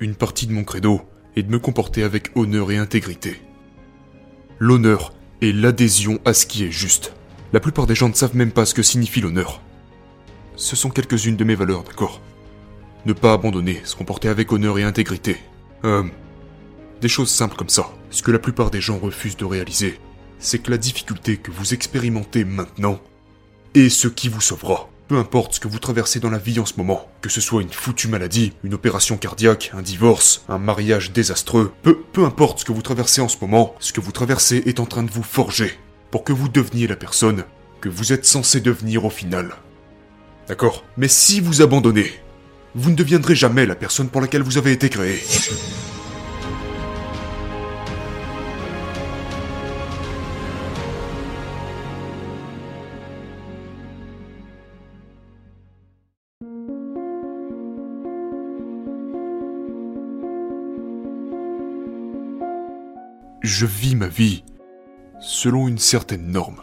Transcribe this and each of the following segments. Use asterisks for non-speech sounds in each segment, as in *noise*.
Une partie de mon credo est de me comporter avec honneur et intégrité. L'honneur est l'adhésion à ce qui est juste. La plupart des gens ne savent même pas ce que signifie l'honneur. Ce sont quelques-unes de mes valeurs, d'accord? Ne pas abandonner, se comporter avec honneur et intégrité. Euh, des choses simples comme ça. Ce que la plupart des gens refusent de réaliser, c'est que la difficulté que vous expérimentez maintenant est ce qui vous sauvera. Peu importe ce que vous traversez dans la vie en ce moment, que ce soit une foutue maladie, une opération cardiaque, un divorce, un mariage désastreux, peu, peu importe ce que vous traversez en ce moment, ce que vous traversez est en train de vous forger pour que vous deveniez la personne que vous êtes censé devenir au final. D'accord? Mais si vous abandonnez, vous ne deviendrez jamais la personne pour laquelle vous avez été créé. Je vis ma vie selon une certaine norme.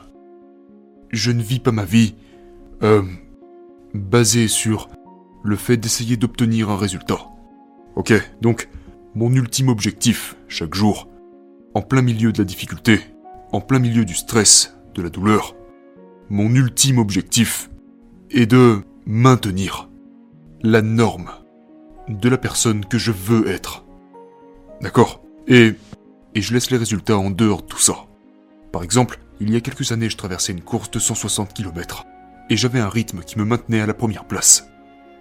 Je ne vis pas ma vie euh, basée sur le fait d'essayer d'obtenir un résultat. Ok, donc mon ultime objectif chaque jour, en plein milieu de la difficulté, en plein milieu du stress, de la douleur, mon ultime objectif est de maintenir la norme de la personne que je veux être. D'accord? Et et je laisse les résultats en dehors de tout ça. Par exemple, il y a quelques années, je traversais une course de 160 km, et j'avais un rythme qui me maintenait à la première place.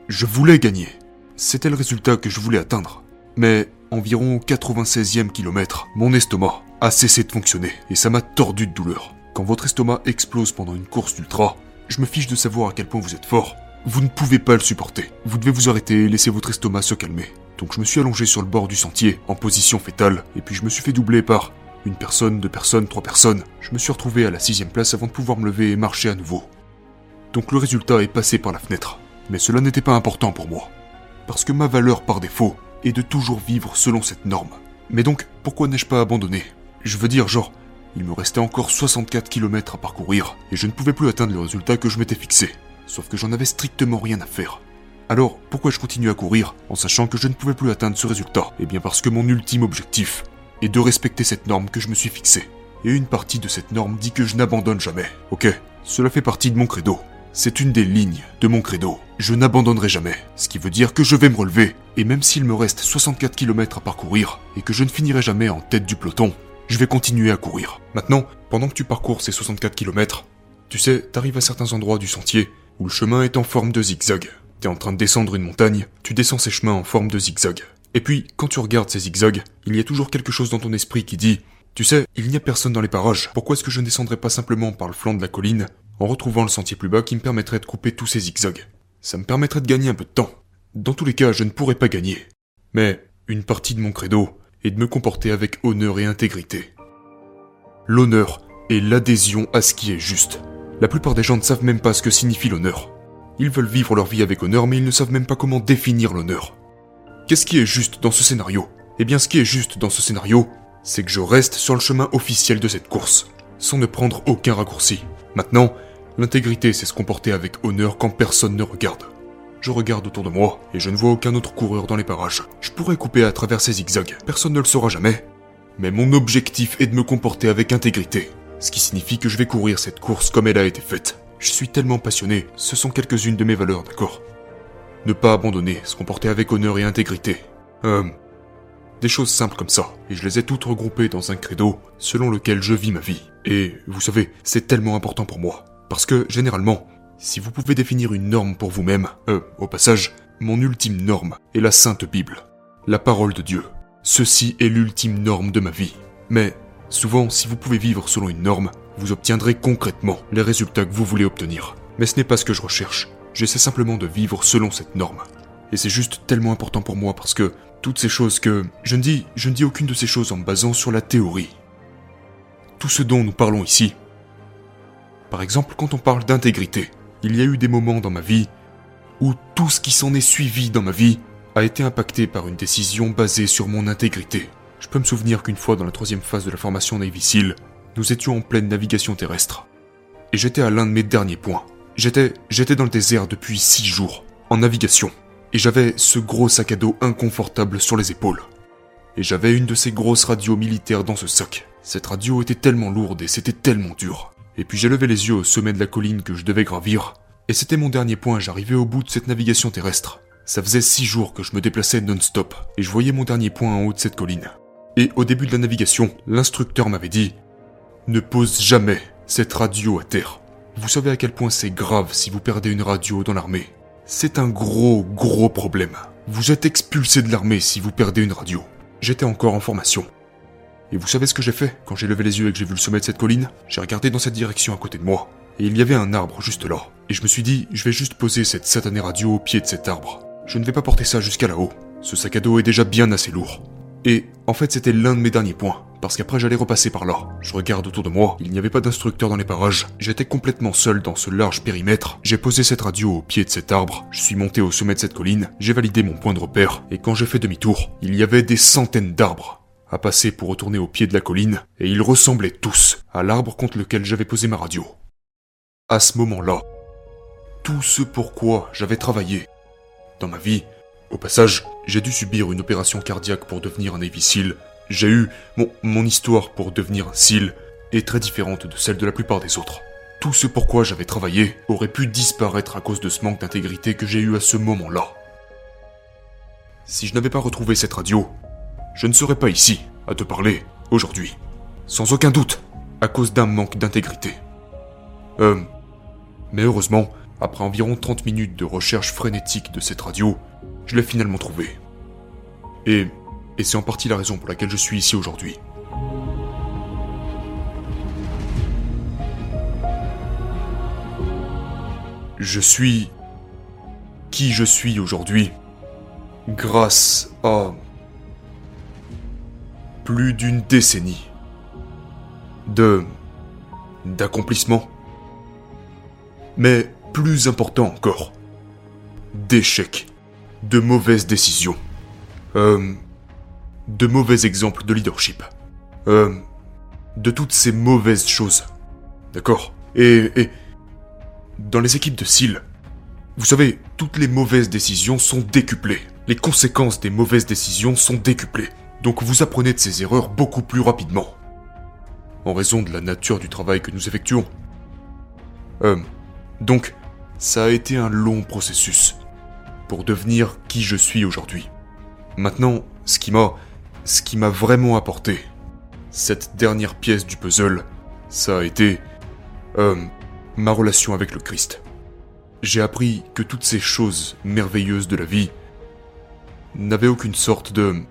Je voulais gagner. C'était le résultat que je voulais atteindre. Mais environ 96e kilomètre, mon estomac a cessé de fonctionner, et ça m'a tordu de douleur. Quand votre estomac explose pendant une course d'ultra, je me fiche de savoir à quel point vous êtes fort. Vous ne pouvez pas le supporter. Vous devez vous arrêter et laisser votre estomac se calmer. Donc je me suis allongé sur le bord du sentier, en position fétale, et puis je me suis fait doubler par une personne, deux personnes, trois personnes. Je me suis retrouvé à la sixième place avant de pouvoir me lever et marcher à nouveau. Donc le résultat est passé par la fenêtre. Mais cela n'était pas important pour moi. Parce que ma valeur par défaut est de toujours vivre selon cette norme. Mais donc, pourquoi n'ai-je pas abandonné? Je veux dire, genre, il me restait encore 64 km à parcourir, et je ne pouvais plus atteindre le résultat que je m'étais fixé. Sauf que j'en avais strictement rien à faire. Alors, pourquoi je continue à courir en sachant que je ne pouvais plus atteindre ce résultat? Eh bien parce que mon ultime objectif est de respecter cette norme que je me suis fixée. Et une partie de cette norme dit que je n'abandonne jamais. Ok, cela fait partie de mon credo. C'est une des lignes de mon credo. Je n'abandonnerai jamais, ce qui veut dire que je vais me relever, et même s'il me reste 64 km à parcourir, et que je ne finirai jamais en tête du peloton, je vais continuer à courir. Maintenant, pendant que tu parcours ces 64 km, tu sais, t'arrives à certains endroits du sentier où le chemin est en forme de zigzag en train de descendre une montagne, tu descends ces chemins en forme de zigzag. Et puis, quand tu regardes ces zigzags, il y a toujours quelque chose dans ton esprit qui dit Tu sais, il n'y a personne dans les parages, pourquoi est-ce que je ne descendrais pas simplement par le flanc de la colline, en retrouvant le sentier plus bas qui me permettrait de couper tous ces zigzags? Ça me permettrait de gagner un peu de temps. Dans tous les cas, je ne pourrais pas gagner. Mais, une partie de mon credo est de me comporter avec honneur et intégrité. L'honneur est l'adhésion à ce qui est juste. La plupart des gens ne savent même pas ce que signifie l'honneur. Ils veulent vivre leur vie avec honneur, mais ils ne savent même pas comment définir l'honneur. Qu'est-ce qui est juste dans ce scénario? Eh bien, ce qui est juste dans ce scénario, c'est que je reste sur le chemin officiel de cette course, sans ne prendre aucun raccourci. Maintenant, l'intégrité, c'est se comporter avec honneur quand personne ne regarde. Je regarde autour de moi et je ne vois aucun autre coureur dans les parages. Je pourrais couper à travers ces zigzags, personne ne le saura jamais. Mais mon objectif est de me comporter avec intégrité, ce qui signifie que je vais courir cette course comme elle a été faite. Je suis tellement passionné, ce sont quelques-unes de mes valeurs, d'accord? Ne pas abandonner, se comporter avec honneur et intégrité. Euh, des choses simples comme ça, et je les ai toutes regroupées dans un credo selon lequel je vis ma vie. Et vous savez, c'est tellement important pour moi. Parce que, généralement, si vous pouvez définir une norme pour vous-même, euh, au passage, mon ultime norme est la Sainte Bible, la parole de Dieu. Ceci est l'ultime norme de ma vie. Mais, souvent, si vous pouvez vivre selon une norme, vous obtiendrez concrètement les résultats que vous voulez obtenir. Mais ce n'est pas ce que je recherche. J'essaie simplement de vivre selon cette norme. Et c'est juste tellement important pour moi parce que toutes ces choses que je ne dis, je ne dis aucune de ces choses en me basant sur la théorie. Tout ce dont nous parlons ici. Par exemple, quand on parle d'intégrité, il y a eu des moments dans ma vie où tout ce qui s'en est suivi dans ma vie a été impacté par une décision basée sur mon intégrité. Je peux me souvenir qu'une fois dans la troisième phase de la formation Navy SEAL, nous étions en pleine navigation terrestre. Et j'étais à l'un de mes derniers points. J'étais, j'étais dans le désert depuis six jours, en navigation. Et j'avais ce gros sac à dos inconfortable sur les épaules. Et j'avais une de ces grosses radios militaires dans ce sac. Cette radio était tellement lourde et c'était tellement dur. Et puis j'ai levé les yeux au sommet de la colline que je devais gravir. Et c'était mon dernier point, j'arrivais au bout de cette navigation terrestre. Ça faisait six jours que je me déplaçais non-stop, et je voyais mon dernier point en haut de cette colline. Et au début de la navigation, l'instructeur m'avait dit Ne pose jamais cette radio à terre. Vous savez à quel point c'est grave si vous perdez une radio dans l'armée. C'est un gros, gros problème. Vous êtes expulsé de l'armée si vous perdez une radio. J'étais encore en formation. Et vous savez ce que j'ai fait quand j'ai levé les yeux et que j'ai vu le sommet de cette colline? J'ai regardé dans cette direction à côté de moi. Et il y avait un arbre juste là. Et je me suis dit, je vais juste poser cette satanée radio au pied de cet arbre. Je ne vais pas porter ça jusqu'à là-haut. Ce sac à dos est déjà bien assez lourd. Et en fait, c'était l'un de mes derniers points, parce qu'après j'allais repasser par là. Je regarde autour de moi, il n'y avait pas d'instructeur dans les parages. J'étais complètement seul dans ce large périmètre. J'ai posé cette radio au pied de cet arbre, je suis monté au sommet de cette colline, j'ai validé mon point de repère, et quand j'ai fait demi-tour, il y avait des centaines d'arbres à passer pour retourner au pied de la colline, et ils ressemblaient tous à l'arbre contre lequel j'avais posé ma radio. À ce moment-là, tout ce pourquoi j'avais travaillé dans ma vie. Au passage, j'ai dû subir une opération cardiaque pour devenir un Navy. J'ai eu mon, mon histoire pour devenir un SEAL est très différente de celle de la plupart des autres. Tout ce pourquoi j'avais travaillé aurait pu disparaître à cause de ce manque d'intégrité que j'ai eu à ce moment-là. Si je n'avais pas retrouvé cette radio, je ne serais pas ici à te parler aujourd'hui. Sans aucun doute, à cause d'un manque d'intégrité. Euh, mais heureusement, après environ 30 minutes de recherche frénétique de cette radio, je l'ai finalement trouvée. Et, et c'est en partie la raison pour laquelle je suis ici aujourd'hui. Je suis qui je suis aujourd'hui grâce à plus d'une décennie de d'accomplissement. Mais plus important encore, d'échecs, de mauvaises décisions, euh, de mauvais exemples de leadership, euh, de toutes ces mauvaises choses. D'accord? Et, et dans les équipes de SEAL, vous savez, toutes les mauvaises décisions sont décuplées. Les conséquences des mauvaises décisions sont décuplées. Donc vous apprenez de ces erreurs beaucoup plus rapidement. En raison de la nature du travail que nous effectuons. Euh, donc, ça a été un long processus pour devenir qui je suis aujourd'hui. Maintenant, ce qui m'a ce qui m'a vraiment apporté cette dernière pièce du puzzle, ça a été euh, ma relation avec le Christ. J'ai appris que toutes ces choses merveilleuses de la vie n'avaient aucune sorte de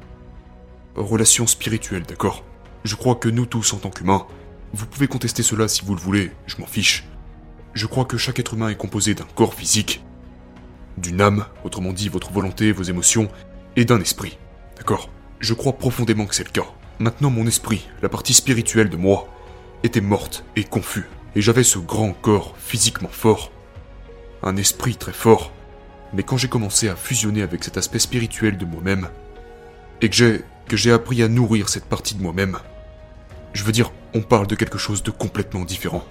relation spirituelle, d'accord? Je crois que nous tous en tant qu'humains, vous pouvez contester cela si vous le voulez, je m'en fiche. Je crois que chaque être humain est composé d'un corps physique, d'une âme, autrement dit votre volonté, vos émotions, et d'un esprit. D'accord? Je crois profondément que c'est le cas. Maintenant mon esprit, la partie spirituelle de moi, était morte et confus. Et j'avais ce grand corps physiquement fort, un esprit très fort. Mais quand j'ai commencé à fusionner avec cet aspect spirituel de moi-même, et que j'ai que j'ai appris à nourrir cette partie de moi-même, je veux dire, on parle de quelque chose de complètement différent.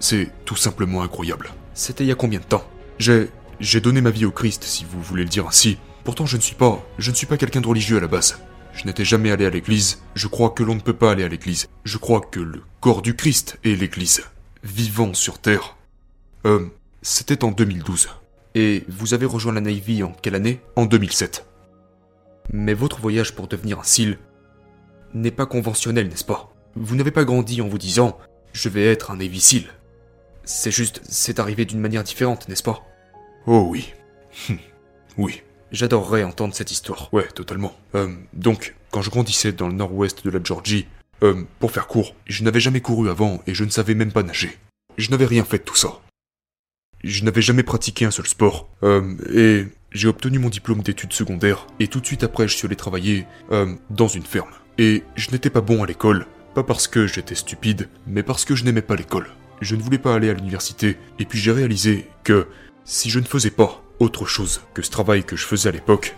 C'est tout simplement incroyable. C'était il y a combien de temps? J'ai j'ai donné ma vie au Christ, si vous voulez le dire ainsi. Pourtant, je ne suis pas je ne suis pas quelqu'un de religieux à la base. Je n'étais jamais allé à l'église. Je crois que l'on ne peut pas aller à l'église. Je crois que le corps du Christ est l'église, vivant sur terre. Euh, c'était en 2012. Et vous avez rejoint la Navy en quelle année? En 2007. Mais votre voyage pour devenir un SEAL n'est pas conventionnel, n'est-ce pas? Vous n'avez pas grandi en vous disant je vais être un Navy SEAL. C'est juste, c'est arrivé d'une manière différente, n'est-ce pas? Oh oui. *laughs* Oui. J'adorerais entendre cette histoire. Ouais, totalement. Euh, donc, quand je grandissais dans le nord-ouest de la Georgie, euh, pour faire court, je n'avais jamais couru avant et je ne savais même pas nager. Je n'avais rien fait de tout ça. Je n'avais jamais pratiqué un seul sport. Euh, et j'ai obtenu mon diplôme d'études secondaires et tout de suite après je suis allé travailler euh, dans une ferme. Et je n'étais pas bon à l'école, pas parce que j'étais stupide, mais parce que je n'aimais pas l'école. Je ne voulais pas aller à l'université et puis j'ai réalisé que si je ne faisais pas autre chose que ce travail que je faisais à l'époque,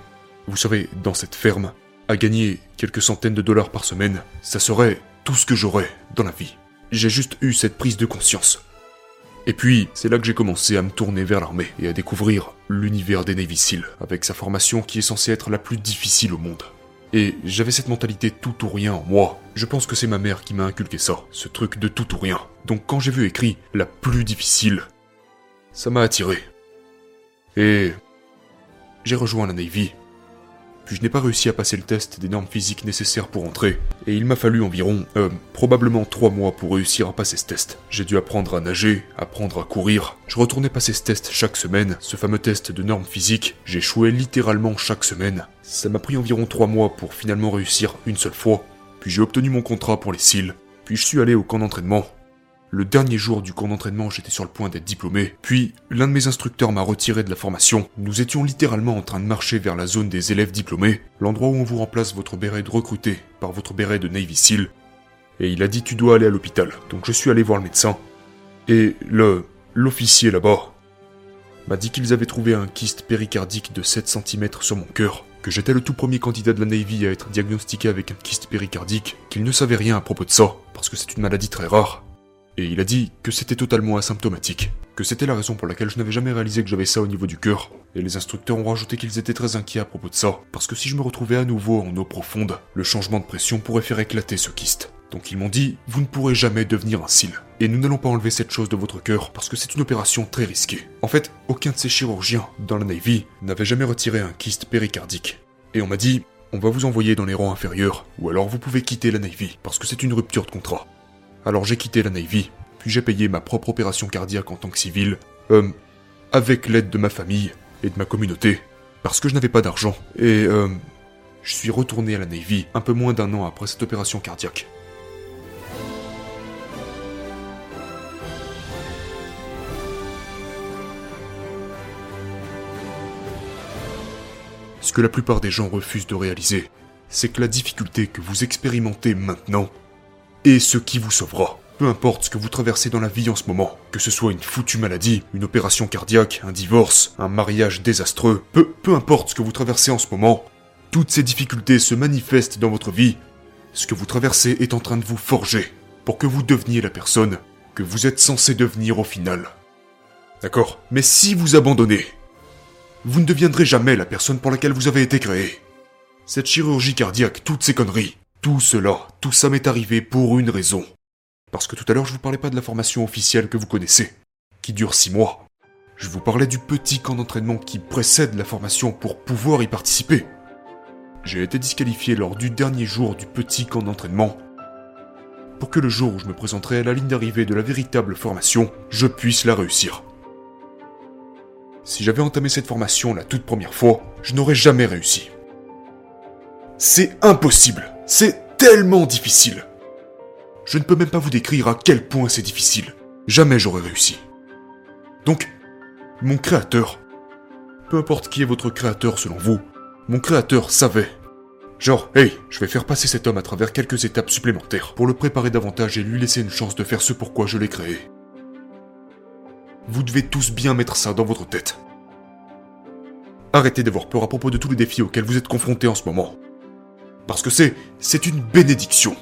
vous savez, dans cette ferme, à gagner quelques centaines de dollars par semaine, ça serait tout ce que j'aurais dans la vie. J'ai juste eu cette prise de conscience. Et puis, c'est là que j'ai commencé à me tourner vers l'armée et à découvrir l'univers des Navy Seals, avec sa formation qui est censée être la plus difficile au monde. Et j'avais cette mentalité tout ou rien en moi. Je pense que c'est ma mère qui m'a inculqué ça, ce truc de tout ou rien. Donc quand j'ai vu écrit la plus difficile, ça m'a attiré. Et j'ai rejoint la Navy. Puis je n'ai pas réussi à passer le test des normes physiques nécessaires pour entrer, et il m'a fallu environ, euh, probablement trois mois pour réussir à passer ce test. J'ai dû apprendre à nager, apprendre à courir, je retournais passer ce test chaque semaine, ce fameux test de normes physiques, j'échouais littéralement chaque semaine. Ça m'a pris environ trois mois pour finalement réussir une seule fois, puis j'ai obtenu mon contrat pour les cils, puis je suis allé au camp d'entraînement, le dernier jour du camp d'entraînement, j'étais sur le point d'être diplômé, puis l'un de mes instructeurs m'a retiré de la formation. Nous étions littéralement en train de marcher vers la zone des élèves diplômés, l'endroit où on vous remplace votre béret de recruté par votre béret de Navy SEAL. Et il a dit tu dois aller à l'hôpital. Donc je suis allé voir le médecin. Et le l'officier là-bas m'a dit qu'ils avaient trouvé un kyste péricardique de 7 cm sur mon cœur, que j'étais le tout premier candidat de la Navy à être diagnostiqué avec un kyste péricardique, qu'il ne savait rien à propos de ça, parce que c'est une maladie très rare, et il a dit que c'était totalement asymptomatique, que c'était la raison pour laquelle je n'avais jamais réalisé que j'avais ça au niveau du cœur, et les instructeurs ont rajouté qu'ils étaient très inquiets à propos de ça, parce que si je me retrouvais à nouveau en eau profonde, le changement de pression pourrait faire éclater ce kyste. Donc ils m'ont dit, vous ne pourrez jamais devenir un cil, et nous n'allons pas enlever cette chose de votre cœur, parce que c'est une opération très risquée. En fait, aucun de ces chirurgiens, dans la Navy, n'avait jamais retiré un kyste péricardique. Et on m'a dit, on va vous envoyer dans les rangs inférieurs, ou alors vous pouvez quitter la Navy, parce que c'est une rupture de contrat. Alors j'ai quitté la Navy, puis j'ai payé ma propre opération cardiaque en tant que civil, euh, avec l'aide de ma famille et de ma communauté, parce que je n'avais pas d'argent. Et euh, je suis retourné à la Navy un peu moins d'un an après cette opération cardiaque. Ce que la plupart des gens refusent de réaliser, c'est que la difficulté que vous expérimentez maintenant et ce qui vous sauvera. Peu importe ce que vous traversez dans la vie en ce moment, que ce soit une foutue maladie, une opération cardiaque, un divorce, un mariage désastreux, peu, peu importe ce que vous traversez en ce moment, toutes ces difficultés se manifestent dans votre vie. Ce que vous traversez est en train de vous forger pour que vous deveniez la personne que vous êtes censé devenir au final. D'accord? Mais si vous abandonnez, vous ne deviendrez jamais la personne pour laquelle vous avez été créé. Cette chirurgie cardiaque, toutes ces conneries, tout cela, tout ça m'est arrivé pour une raison. Parce que tout à l'heure je vous parlais pas de la formation officielle que vous connaissez, qui dure 6 mois. Je vous parlais du petit camp d'entraînement qui précède la formation pour pouvoir y participer. J'ai été disqualifié lors du dernier jour du petit camp d'entraînement. Pour que le jour où je me présenterai à la ligne d'arrivée de la véritable formation, je puisse la réussir. Si j'avais entamé cette formation la toute première fois, je n'aurais jamais réussi. C'est impossible. C'est tellement difficile. Je ne peux même pas vous décrire à quel point c'est difficile. Jamais j'aurais réussi. Donc, mon créateur, peu importe qui est votre créateur selon vous, mon créateur savait. Genre, hey, je vais faire passer cet homme à travers quelques étapes supplémentaires pour le préparer davantage et lui laisser une chance de faire ce pourquoi je l'ai créé. Vous devez tous bien mettre ça dans votre tête. Arrêtez d'avoir peur à propos de tous les défis auxquels vous êtes confrontés en ce moment. Parce que c'est, c'est une bénédiction.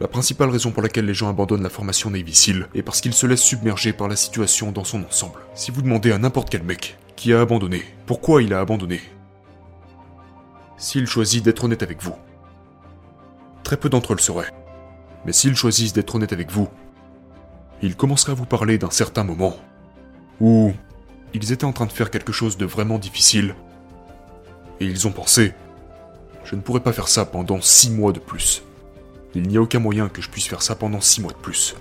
La principale raison pour laquelle les gens abandonnent la formation Navy est parce qu'ils se laissent submerger par la situation dans son ensemble. Si vous demandez à n'importe quel mec qui a abandonné, pourquoi il a abandonné S'il choisit d'être honnête avec vous, très peu d'entre eux le seraient. Mais s'ils choisissent d'être honnête avec vous, ils commenceraient à vous parler d'un certain moment où ils étaient en train de faire quelque chose de vraiment difficile. Et ils ont pensé, je ne pourrais pas faire ça pendant six mois de plus. Il n'y a aucun moyen que je puisse faire ça pendant six mois de plus.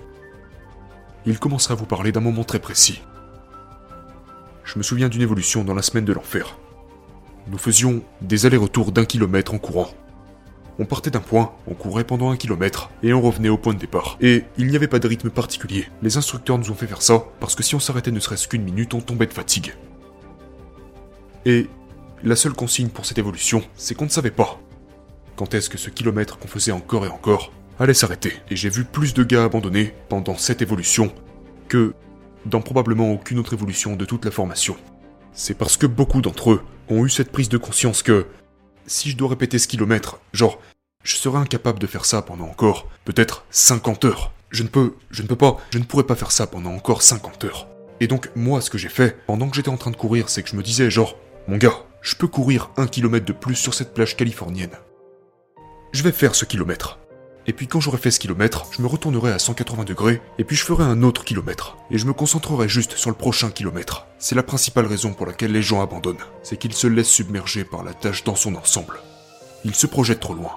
Il commencera à vous parler d'un moment très précis. Je me souviens d'une évolution dans la semaine de l'enfer. Nous faisions des allers-retours d'un kilomètre en courant. On partait d'un point, on courait pendant un kilomètre, et on revenait au point de départ. Et il n'y avait pas de rythme particulier. Les instructeurs nous ont fait faire ça, parce que si on s'arrêtait ne serait-ce qu'une minute, on tombait de fatigue. Et la seule consigne pour cette évolution, c'est qu'on ne savait pas quand est-ce que ce kilomètre qu'on faisait encore et encore allait s'arrêter. Et j'ai vu plus de gars abandonner pendant cette évolution que dans probablement aucune autre évolution de toute la formation. C'est parce que beaucoup d'entre eux ont eu cette prise de conscience que si je dois répéter ce kilomètre, genre Je serais incapable de faire ça pendant encore, peut-être 50 heures. Je ne peux, je ne peux pas, je ne pourrais pas faire ça pendant encore 50 heures. Et donc, moi, ce que j'ai fait, pendant que j'étais en train de courir, c'est que je me disais, genre, mon gars, je peux courir un kilomètre de plus sur cette plage californienne. Je vais faire ce kilomètre. Et puis quand j'aurai fait ce kilomètre, je me retournerai à 180 degrés, et puis je ferai un autre kilomètre. Et je me concentrerai juste sur le prochain kilomètre. C'est la principale raison pour laquelle les gens abandonnent. C'est qu'ils se laissent submerger par la tâche dans son ensemble. Ils se projettent trop loin.